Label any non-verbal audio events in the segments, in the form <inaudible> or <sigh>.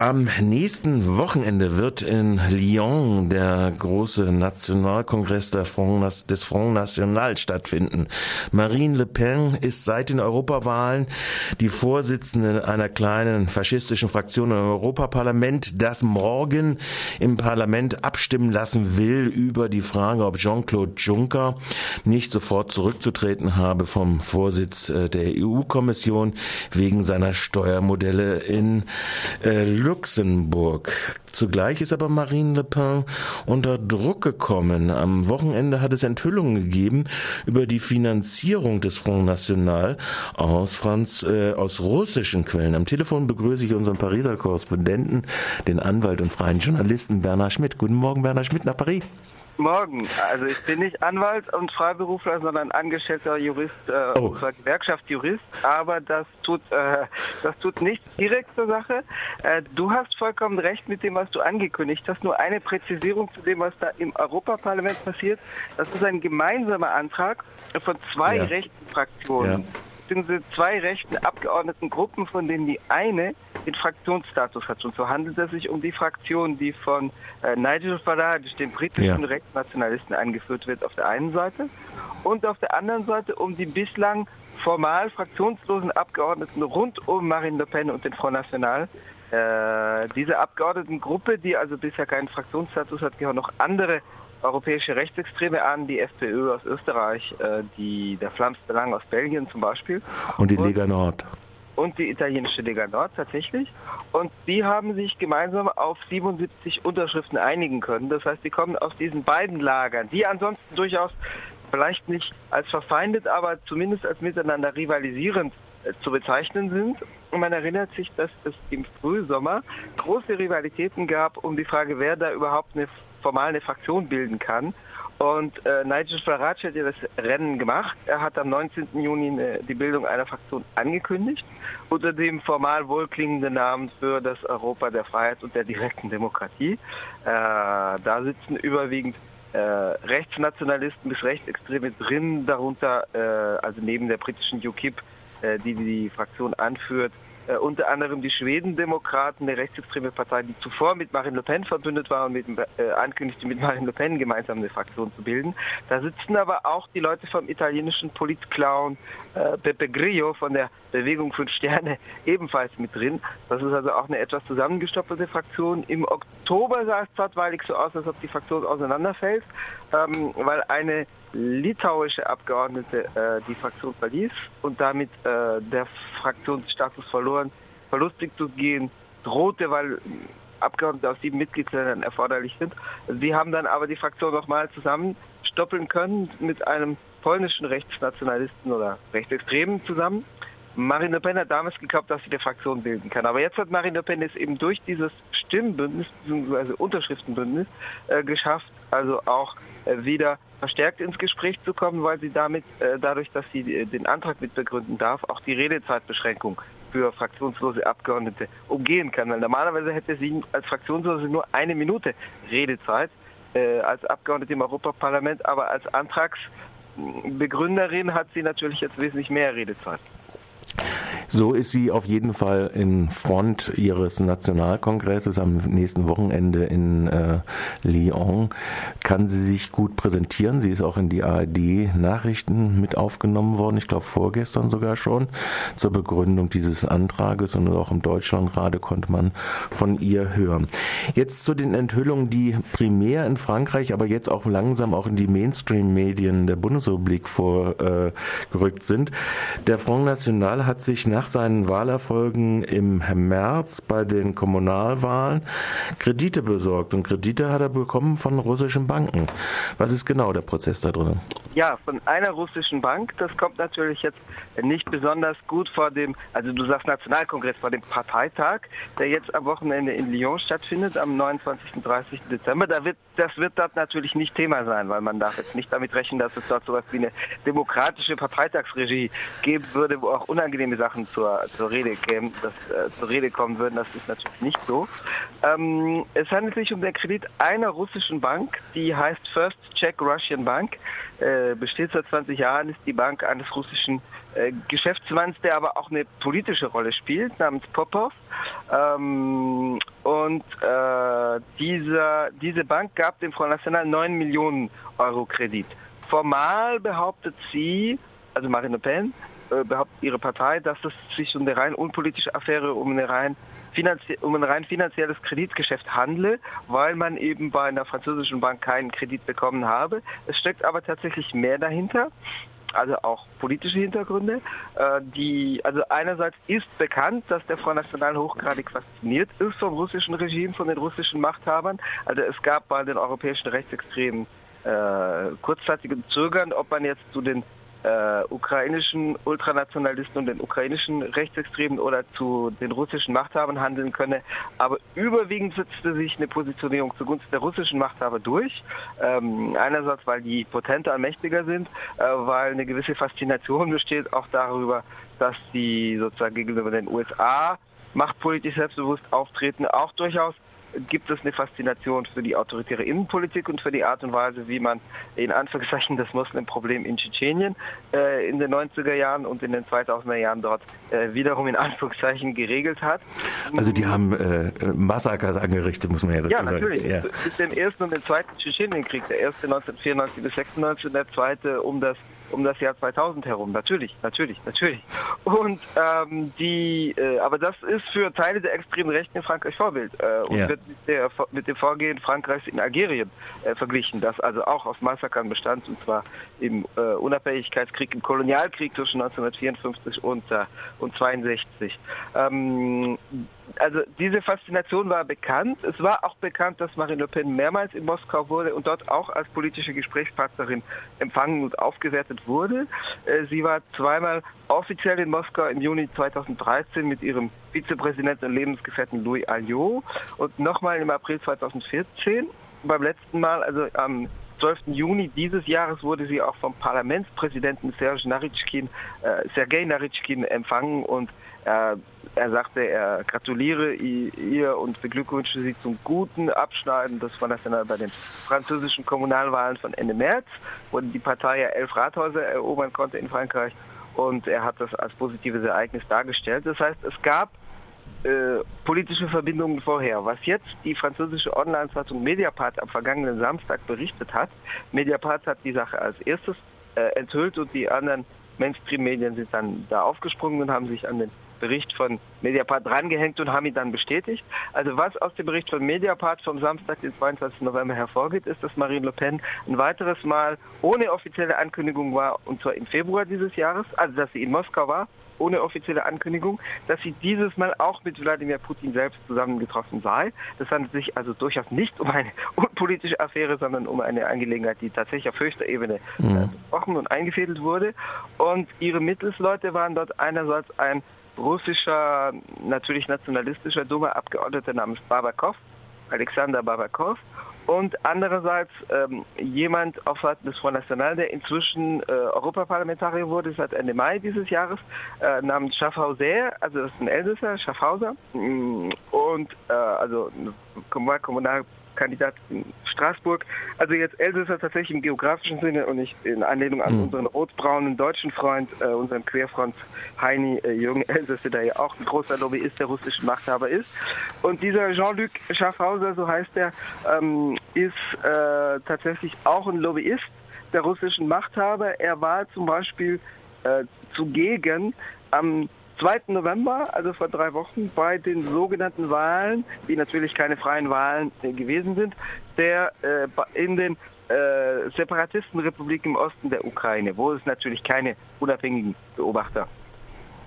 Am nächsten Wochenende wird in Lyon der große Nationalkongress Front, des Front National stattfinden. Marine Le Pen ist seit den Europawahlen die Vorsitzende einer kleinen faschistischen Fraktion im Europaparlament, das morgen im Parlament abstimmen lassen will über die Frage, ob Jean-Claude Juncker nicht sofort zurückzutreten habe vom Vorsitz äh, der EU-Kommission wegen seiner Steuermodelle in äh, Luxemburg. Zugleich ist aber Marine Le Pen unter Druck gekommen. Am Wochenende hat es Enthüllungen gegeben über die Finanzierung des Front National aus, Franz, äh, aus russischen Quellen. Am Telefon begrüße ich unseren Pariser Korrespondenten, den Anwalt und freien Journalisten Bernhard Schmidt. Guten Morgen, Bernhard Schmidt nach Paris. Morgen. Also ich bin nicht Anwalt und Freiberufler, sondern angestellter Jurist äh, oh. unserer Gewerkschaft Jurist. Aber das tut äh, das tut nichts direkt zur Sache. Äh, du hast vollkommen recht mit dem, was du angekündigt hast. Nur eine Präzisierung zu dem, was da im Europaparlament passiert. Das ist ein gemeinsamer Antrag von zwei ja. rechten Fraktionen. Ja beziehungsweise zwei rechten Abgeordnetengruppen, von denen die eine den Fraktionsstatus hat. Und so handelt es sich um die Fraktion, die von äh, Nigel Farage, dem britischen ja. Rechtsnationalisten, angeführt wird, auf der einen Seite. Und auf der anderen Seite um die bislang formal fraktionslosen Abgeordneten rund um Marine Le Pen und den Front National. Äh, diese Abgeordnetengruppe, die also bisher keinen Fraktionsstatus hat, gehören noch andere europäische Rechtsextreme an, die FPÖ aus Österreich, äh, die der Flams aus Belgien zum Beispiel. Und die Lega Nord. Und die italienische Lega Nord tatsächlich. Und die haben sich gemeinsam auf 77 Unterschriften einigen können. Das heißt, die kommen aus diesen beiden Lagern, die ansonsten durchaus vielleicht nicht als verfeindet, aber zumindest als miteinander rivalisierend äh, zu bezeichnen sind. Und man erinnert sich, dass es im Frühsommer große Rivalitäten gab um die Frage, wer da überhaupt eine formal eine Fraktion bilden kann. Und äh, Nigel Farage hat ja das Rennen gemacht. Er hat am 19. Juni eine, die Bildung einer Fraktion angekündigt, unter dem formal wohlklingenden Namen für das Europa der Freiheit und der direkten Demokratie. Äh, da sitzen überwiegend äh, Rechtsnationalisten bis Rechtsextreme drin, darunter äh, also neben der britischen UKIP, äh, die die Fraktion anführt, äh, unter anderem die Schwedendemokraten, eine rechtsextreme Partei, die zuvor mit Marine Le Pen verbündet war und mit, äh, ankündigte, mit Marine Le Pen gemeinsam eine Fraktion zu bilden. Da sitzen aber auch die Leute vom italienischen Politclown Pepe Grillo von der Bewegung Fünf Sterne ebenfalls mit drin. Das ist also auch eine etwas zusammengestoppelte Fraktion. Im Oktober sah es zeitweilig so aus, als ob die Fraktion auseinanderfällt, ähm, weil eine litauische Abgeordnete äh, die Fraktion verließ und damit äh, der Fraktionsstatus verloren, verlustig zu gehen drohte, weil Abgeordnete aus sieben Mitgliedsländern erforderlich sind. Sie haben dann aber die Fraktion nochmal zusammenstoppeln können mit einem polnischen Rechtsnationalisten oder Rechtsextremen zusammen. Marine Le Pen hat damals geglaubt, dass sie eine Fraktion bilden kann. Aber jetzt hat Marine Le Pen es eben durch dieses Stimmenbündnis bzw. Unterschriftenbündnis äh, geschafft, also auch äh, wieder verstärkt ins Gespräch zu kommen, weil sie damit, äh, dadurch, dass sie äh, den Antrag mit begründen darf, auch die Redezeitbeschränkung für fraktionslose Abgeordnete umgehen kann. Weil normalerweise hätte sie als Fraktionslose nur eine Minute Redezeit äh, als Abgeordnete im Europaparlament, aber als Antragsbegründerin hat sie natürlich jetzt wesentlich mehr Redezeit. So ist sie auf jeden Fall in Front ihres Nationalkongresses am nächsten Wochenende in äh, Lyon. Kann sie sich gut präsentieren. Sie ist auch in die ARD-Nachrichten mit aufgenommen worden. Ich glaube vorgestern sogar schon zur Begründung dieses Antrages und auch im Deutschlandradio konnte man von ihr hören. Jetzt zu den Enthüllungen, die primär in Frankreich, aber jetzt auch langsam auch in die Mainstream-Medien der Bundesrepublik vorgerückt sind. Der Front National hat sich nach nach seinen Wahlerfolgen im März bei den Kommunalwahlen Kredite besorgt. Und Kredite hat er bekommen von russischen Banken. Was ist genau der Prozess da drin? Ja, von einer russischen Bank. Das kommt natürlich jetzt nicht besonders gut vor dem, also du sagst Nationalkongress, vor dem Parteitag, der jetzt am Wochenende in Lyon stattfindet, am 29. und 30. Dezember. Da wird, das wird dort natürlich nicht Thema sein, weil man darf jetzt nicht damit rechnen, dass es dort sowas wie eine demokratische Parteitagsregie geben würde, wo auch unangenehme Sachen zur, zur Rede kämen, das, äh, zur Rede kommen würden. Das ist natürlich nicht so. Ähm, es handelt sich um den Kredit einer russischen Bank, die heißt First Czech Russian Bank. Äh, besteht seit 20 Jahren, ist die Bank eines russischen äh, Geschäftsmanns, der aber auch eine politische Rolle spielt, namens Popov. Ähm, und äh, dieser, diese Bank gab dem Front National 9 Millionen Euro Kredit. Formal behauptet sie, also Marine Le Pen, äh, behauptet ihre Partei, dass es sich um eine rein unpolitische Affäre, um eine rein um ein rein finanzielles Kreditgeschäft handle, weil man eben bei einer französischen Bank keinen Kredit bekommen habe. Es steckt aber tatsächlich mehr dahinter also auch politische Hintergründe. Äh, die, also einerseits ist bekannt, dass der Front National hochgradig fasziniert ist vom russischen Regime, von den russischen Machthabern. Also es gab bei den europäischen Rechtsextremen äh, kurzzeitigen Zögern, ob man jetzt zu den äh, ukrainischen Ultranationalisten und den ukrainischen Rechtsextremen oder zu den russischen Machthabern handeln könne. Aber überwiegend setzte sich eine Positionierung zugunsten der russischen Machthaber durch. Ähm, einerseits, weil die potenter und mächtiger sind, äh, weil eine gewisse Faszination <laughs> besteht auch darüber, dass die sozusagen gegenüber den USA machtpolitisch selbstbewusst auftreten, auch durchaus gibt es eine Faszination für die autoritäre Innenpolitik und für die Art und Weise, wie man in Anführungszeichen das Muslimproblem in Tschetschenien äh, in den 90er Jahren und in den 2000er Jahren dort äh, wiederum in Anführungszeichen geregelt hat. Also die haben äh, Massakers angerichtet, muss man ja dazu ja, natürlich. sagen. Ja, natürlich. Bis dem ersten und dem zweiten Tschetschenienkrieg, der erste 1994 bis 96 und der zweite um das um das Jahr 2000 herum. Natürlich, natürlich, natürlich. Und ähm, die, äh, aber das ist für Teile der extremen Rechten in Frankreich Vorbild äh, und ja. wird mit, der, mit, dem Vorgehen Frankreichs in Algerien äh, verglichen, das also auch aus Massakern bestand und zwar im äh, Unabhängigkeitskrieg, im Kolonialkrieg zwischen 1954 und, äh, und 62. Ähm, also diese Faszination war bekannt. Es war auch bekannt, dass Marine Le Pen mehrmals in Moskau wurde und dort auch als politische Gesprächspartnerin empfangen und aufgewertet wurde. Äh, sie war zweimal offiziell in Moskau im Juni 2013 mit ihrem Vizepräsidenten und Lebensgefährten Louis Alliot und nochmal im April 2014. Beim letzten Mal, also am 12. Juni dieses Jahres wurde sie auch vom Parlamentspräsidenten Serge Naritschkin, äh, Sergei Naritschkin empfangen und äh, er sagte, er gratuliere ihr und beglückwünsche sie zum guten Abschneiden. Das war das dann bei den französischen Kommunalwahlen von Ende März, wo die Partei ja elf Rathäuser erobern konnte in Frankreich. Und er hat das als positives Ereignis dargestellt. Das heißt, es gab äh, politische Verbindungen vorher. Was jetzt die französische Online-Zeitung Mediapart am vergangenen Samstag berichtet hat, Mediapart hat die Sache als erstes äh, enthüllt und die anderen Mainstream-Medien sind dann da aufgesprungen und haben sich an den Bericht von Mediapart drangehängt und haben ihn dann bestätigt. Also was aus dem Bericht von Mediapart vom Samstag, den 22. November hervorgeht, ist, dass Marine Le Pen ein weiteres Mal ohne offizielle Ankündigung war, und zwar im Februar dieses Jahres, also dass sie in Moskau war, ohne offizielle Ankündigung, dass sie dieses Mal auch mit Wladimir Putin selbst zusammengetroffen sei. Das handelt sich also durchaus nicht um eine <laughs> unpolitische Affäre, sondern um eine Angelegenheit, die tatsächlich auf höchster Ebene mhm. äh, besprochen und eingefädelt wurde. Und ihre Mittelsleute waren dort einerseits ein russischer, natürlich nationalistischer Duma-Abgeordneter namens Babakov, Alexander Babakov, und andererseits ähm, jemand auf Seiten des Front National, der inzwischen äh, Europaparlamentarier wurde seit Ende Mai dieses Jahres, äh, namens Schaffhauser, also das ist ein Elsässer, Schaffhauser, mm, und äh, also Kommunal Kandidat in Straßburg. Also jetzt Elsässer tatsächlich im geografischen Sinne und nicht in Anlehnung an mhm. unseren rotbraunen deutschen Freund, äh, unseren Querfront Heini äh, Jürgen Elsässer, <laughs> der ja auch ein großer Lobbyist der russischen Machthaber ist. Und dieser Jean-Luc Schaffhauser, so heißt er, ähm, ist äh, tatsächlich auch ein Lobbyist der russischen Machthaber. Er war zum Beispiel äh, zugegen am 2. November, also vor drei Wochen, bei den sogenannten Wahlen, die natürlich keine freien Wahlen gewesen sind, der äh, in den äh, Separatistenrepubliken im Osten der Ukraine, wo es natürlich keine unabhängigen Beobachter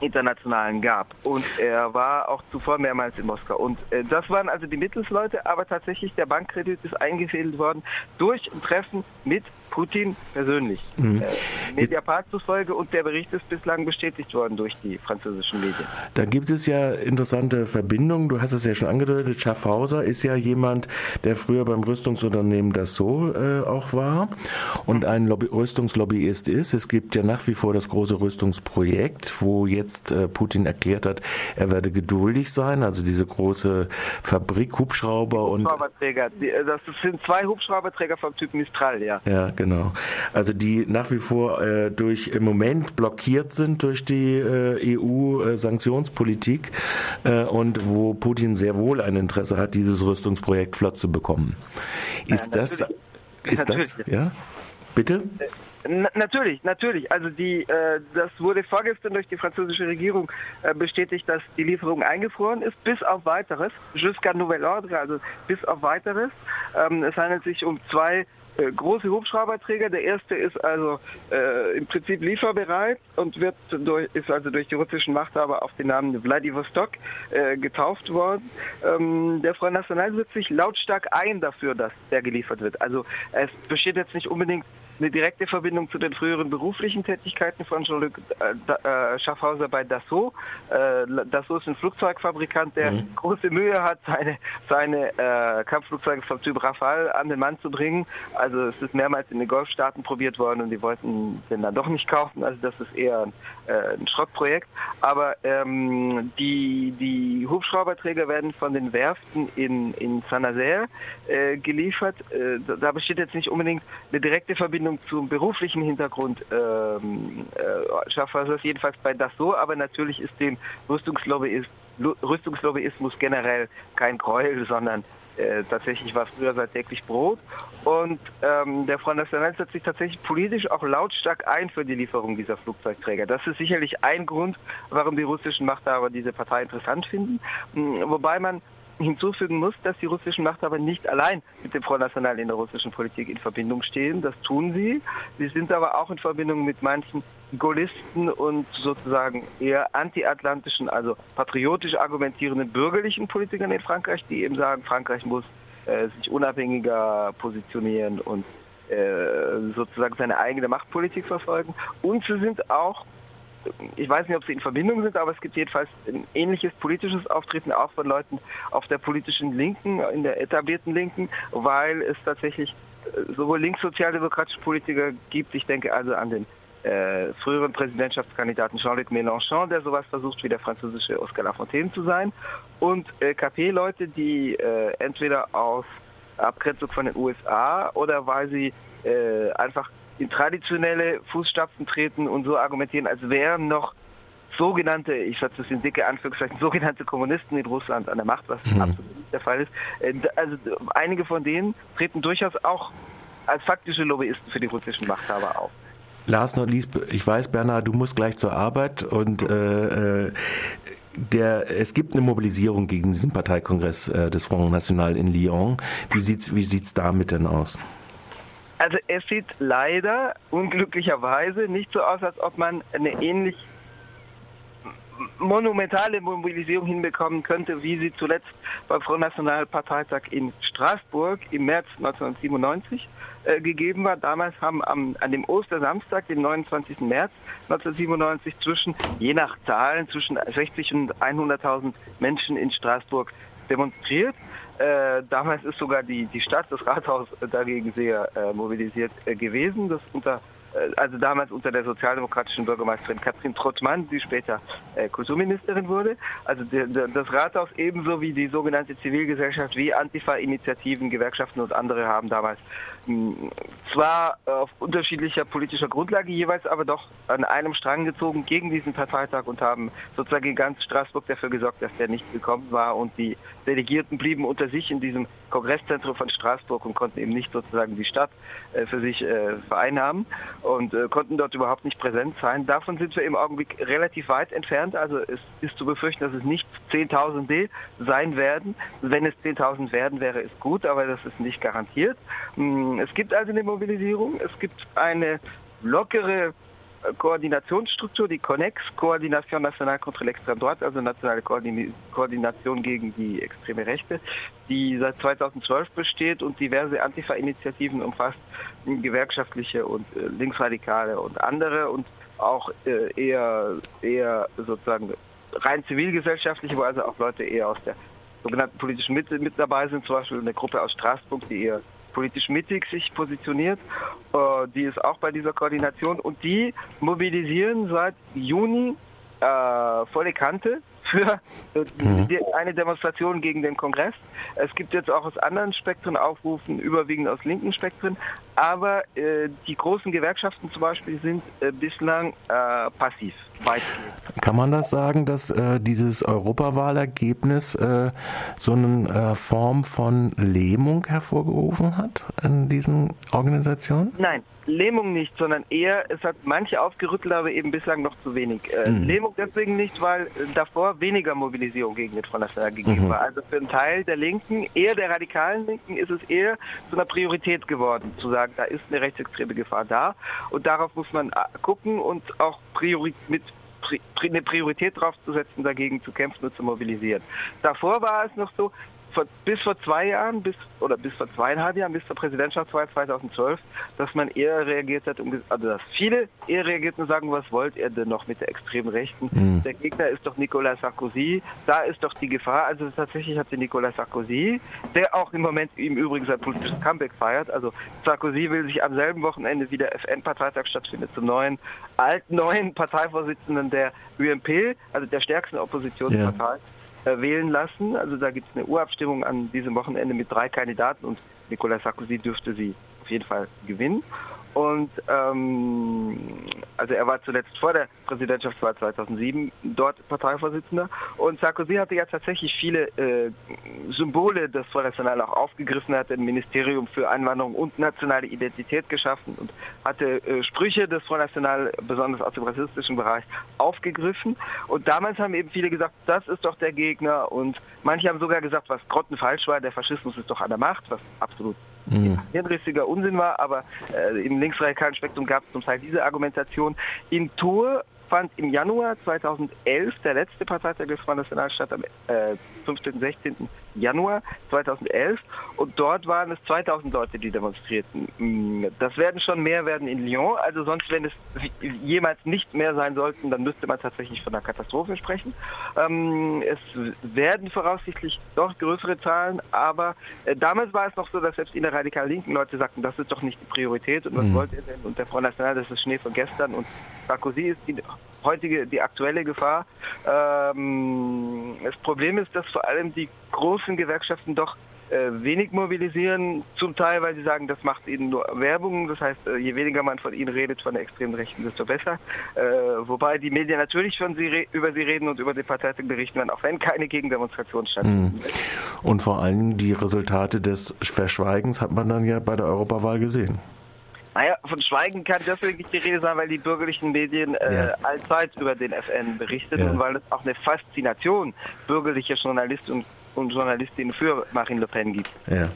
internationalen gab. Und er war auch zuvor mehrmals in Moskau. Und äh, das waren also die Mittelsleute, aber tatsächlich der Bankkredit ist eingefädelt worden durch ein Treffen mit Putin persönlich. Mhm. Äh, Mediapart zufolge und der Bericht ist bislang bestätigt worden durch die französischen Medien. Da gibt es ja interessante Verbindungen. Du hast es ja schon angedeutet. Schaffhauser ist ja jemand, der früher beim Rüstungsunternehmen Dassault äh, auch war und ein Lobby Rüstungslobbyist ist. Es gibt ja nach wie vor das große Rüstungsprojekt, wo jetzt jetzt äh, Putin erklärt hat, er werde geduldig sein, also diese große Fabrik Hubschrauber und Hubschrauberträger. Äh, das sind zwei Hubschrauberträger vom Typ Mistral, ja. Ja, genau. Also die nach wie vor äh, durch im Moment blockiert sind durch die äh, EU-Sanktionspolitik äh, und wo Putin sehr wohl ein Interesse hat, dieses Rüstungsprojekt flott zu bekommen. Ist ja, das ist das ja? Bitte? Natürlich, natürlich. Also die, äh, das wurde vorgestern durch die französische Regierung äh, bestätigt, dass die Lieferung eingefroren ist, bis auf weiteres. Jusqu'à nouvel ordre, also bis auf weiteres. Ähm, es handelt sich um zwei äh, große Hubschrauberträger. Der erste ist also äh, im Prinzip lieferbereit und wird durch, ist also durch die russischen Machthaber auf den Namen Vladivostok äh, getauft worden. Ähm, der Front National setzt sich lautstark ein dafür, dass der geliefert wird. Also es besteht jetzt nicht unbedingt eine direkte Verbindung zu den früheren beruflichen Tätigkeiten von Jean-Luc äh, äh, Schaffhauser bei Dassault. Äh, Dassault ist ein Flugzeugfabrikant, der mhm. große Mühe hat, seine, seine äh, Kampfflugzeuge vom Typ Rafale an den Mann zu bringen. Also es ist mehrmals in den Golfstaaten probiert worden und die wollten den dann doch nicht kaufen. Also das ist eher ein, äh, ein Schrottprojekt. Aber ähm, die, die Hubschrauberträger werden von den Werften in, in Saint-Nazaire äh, geliefert. Da besteht jetzt nicht unbedingt eine direkte Verbindung Verbindung zum beruflichen Hintergrund ähm, äh, schaffe das jedenfalls bei das so, aber natürlich ist dem Rüstungslobbyismus, generell kein Gräuel, sondern äh, tatsächlich war früher seit täglich Brot. Und ähm, der Front National setzt sich tatsächlich politisch auch lautstark ein für die Lieferung dieser Flugzeugträger. Das ist sicherlich ein Grund, warum die russischen Machthaber diese Partei interessant finden. Hm, wobei man hinzufügen muss, dass die russischen Machthaber nicht allein mit dem Front National in der russischen Politik in Verbindung stehen. Das tun sie. Sie sind aber auch in Verbindung mit manchen Gaullisten und sozusagen eher anti-atlantischen, also patriotisch argumentierenden bürgerlichen Politikern in Frankreich, die eben sagen, Frankreich muss äh, sich unabhängiger positionieren und äh, sozusagen seine eigene Machtpolitik verfolgen. Und sie sind auch ich weiß nicht, ob sie in Verbindung sind, aber es gibt jedenfalls ein ähnliches politisches Auftreten auch von Leuten auf der politischen Linken, in der etablierten Linken, weil es tatsächlich äh, sowohl linkssozialdemokratische Politiker gibt, ich denke also an den äh, früheren Präsidentschaftskandidaten Jean-Luc Mélenchon, der sowas versucht wie der französische Oscar Lafontaine zu sein, und äh, KP-Leute, die äh, entweder aus Abgrenzung von den USA oder weil sie äh, einfach in traditionelle Fußstapfen treten und so argumentieren, als wären noch sogenannte, ich setze das in dicke Anführungszeichen, sogenannte Kommunisten in Russland an der Macht, was mhm. absolut nicht der Fall ist. Äh, also einige von denen treten durchaus auch als faktische Lobbyisten für die russischen Machthaber auf. Lars Nordlies, ich weiß, Bernhard, du musst gleich zur Arbeit und äh, äh, der, es gibt eine Mobilisierung gegen diesen Parteikongress äh, des Front National in Lyon. Wie sieht's, wie sieht's damit denn aus? Also es sieht leider unglücklicherweise nicht so aus, als ob man eine ähnlich monumentale Mobilisierung hinbekommen könnte, wie sie zuletzt beim Front National Parteitag in Straßburg im März 1997 äh, gegeben war. Damals haben am, an dem Ostersamstag, dem 29. März 1997, zwischen, je nach Zahlen, zwischen 60 und 100.000 Menschen in Straßburg demonstriert. Äh, damals ist sogar die, die Stadt, das Rathaus dagegen sehr äh, mobilisiert äh, gewesen. Das unter also damals unter der sozialdemokratischen Bürgermeisterin Katrin Trottmann, die später äh, Kulturministerin wurde. Also das Rathaus ebenso wie die sogenannte Zivilgesellschaft, wie Antifa-Initiativen, Gewerkschaften und andere haben damals mh, zwar auf unterschiedlicher politischer Grundlage jeweils, aber doch an einem Strang gezogen gegen diesen Parteitag und haben sozusagen in ganz Straßburg dafür gesorgt, dass der nicht gekommen war und die Delegierten blieben unter sich in diesem Kongresszentrum von Straßburg und konnten eben nicht sozusagen die Stadt äh, für sich äh, vereinnahmen und äh, konnten dort überhaupt nicht präsent sein. Davon sind wir im Augenblick relativ weit entfernt. Also es ist zu befürchten, dass es nicht 10.000 sein werden. Wenn es 10.000 werden, wäre es gut, aber das ist nicht garantiert. Hm, es gibt also eine Mobilisierung. Es gibt eine lockere Koordinationsstruktur, die CONEX, Koordination Nationale contre l'extrême droite, also nationale Koordination gegen die extreme Rechte, die seit 2012 besteht und diverse Antifa-Initiativen umfasst, gewerkschaftliche und äh, linksradikale und andere und auch äh, eher, eher sozusagen rein zivilgesellschaftliche, wo also auch Leute eher aus der sogenannten politischen Mitte mit dabei sind, zum Beispiel eine Gruppe aus Straßburg, die eher politisch mittig sich positioniert. Äh, die ist auch bei dieser Koordination und die mobilisieren seit Juni äh, volle Kante für mhm. eine Demonstration gegen den Kongress. Es gibt jetzt auch aus anderen Spektren Aufrufen, überwiegend aus linken Spektren, aber äh, die großen Gewerkschaften zum Beispiel sind äh, bislang äh, passiv. Weitgehend. Kann man das sagen, dass äh, dieses Europawahlergebnis äh, so eine äh, Form von Lähmung hervorgerufen hat in diesen Organisationen? Nein, Lähmung nicht, sondern eher, es hat manche aufgerüttelt, aber eben bislang noch zu wenig. Mhm. Lähmung deswegen nicht, weil davor weniger Mobilisierung gegen den Front National gegeben mhm. war. Also für einen Teil der Linken, eher der radikalen Linken, ist es eher zu einer Priorität geworden, zu sagen, da ist eine rechtsextreme Gefahr da und darauf muss man äh, gucken und auch priori mit eine Priorität drauf zu setzen, dagegen zu kämpfen und zu mobilisieren. Davor war es noch so, vor, bis vor zwei Jahren, bis oder bis vor zweieinhalb Jahren, bis zur Präsidentschaftswahl 2012, dass man eher reagiert hat, um, also dass viele eher reagiert und sagen, was wollt ihr denn noch mit der extremen Rechten? Mhm. Der Gegner ist doch Nicolas Sarkozy, da ist doch die Gefahr. Also tatsächlich hat der Nicolas Sarkozy, der auch im Moment im Übrigen sein politisches Comeback feiert, also Sarkozy will sich am selben Wochenende wie der FN-Parteitag stattfindet zum neuen, alten neuen Parteivorsitzenden der UMP, also der stärksten Oppositionspartei. Ja wählen lassen. Also da gibt es eine Urabstimmung an diesem Wochenende mit drei Kandidaten und Nicolas Sarkozy dürfte sie auf jeden Fall gewinnen. Und ähm, also er war zuletzt vor der Präsidentschaftswahl 2007 dort Parteivorsitzender. Und Sarkozy hatte ja tatsächlich viele äh, Symbole des Front National auch aufgegriffen, hat ein Ministerium für Einwanderung und nationale Identität geschaffen und hatte äh, Sprüche des Front National, besonders aus dem rassistischen Bereich, aufgegriffen. Und damals haben eben viele gesagt, das ist doch der Gegner. Und manche haben sogar gesagt, was grottenfalsch war, der Faschismus ist doch an der Macht, was absolut mhm. hirnrissiger Unsinn war, aber äh, im linksradikalen Spektrum gab es zum Teil diese Argumentation. In Tour fand im Januar 2011 der letzte Parteitag des Front National statt am äh, 15. 16. Januar 2011 und dort waren es 2000 Leute, die demonstrierten. Mm, das werden schon mehr werden in Lyon, also sonst, wenn es jemals nicht mehr sein sollten, dann müsste man tatsächlich von einer Katastrophe sprechen. Ähm, es werden voraussichtlich doch größere Zahlen, aber äh, damals war es noch so, dass selbst in der radikal linken Leute sagten, das ist doch nicht die Priorität und was mhm. wollt ihr denn? Und der Front National, das ist Schnee von gestern und Sarkozy ist die heutige, die aktuelle Gefahr. Ähm, das Problem ist, dass vor allem die großen Gewerkschaften doch äh, wenig mobilisieren, zum Teil, weil sie sagen, das macht ihnen nur Werbung. Das heißt, äh, je weniger man von ihnen redet, von der extremen Rechten, desto besser. Äh, wobei die Medien natürlich von sie über sie reden und über die Parteitag berichten werden, auch wenn keine Gegendemonstration stattfindet. Mhm. Und vor allem die Resultate des Verschweigens hat man dann ja bei der Europawahl gesehen. Naja, von Schweigen kann deswegen nicht die Rede sein, weil die bürgerlichen Medien äh, ja. allzeit über den FN berichten ja. und weil es auch eine Faszination bürgerlicher Journalisten und und Journalistin für Marine Le Pen gibt. Ja.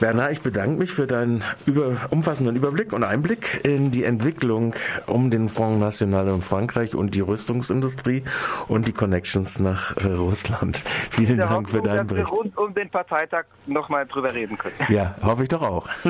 Bernhard, ich bedanke mich für deinen über, umfassenden Überblick und Einblick in die Entwicklung um den Front National in Frankreich und die Rüstungsindustrie und die Connections nach äh, Russland. Vielen Dank Hoffnung, für deinen Bericht. Dass wir rund um den Parteitag nochmal drüber reden können. Ja, hoffe ich doch auch.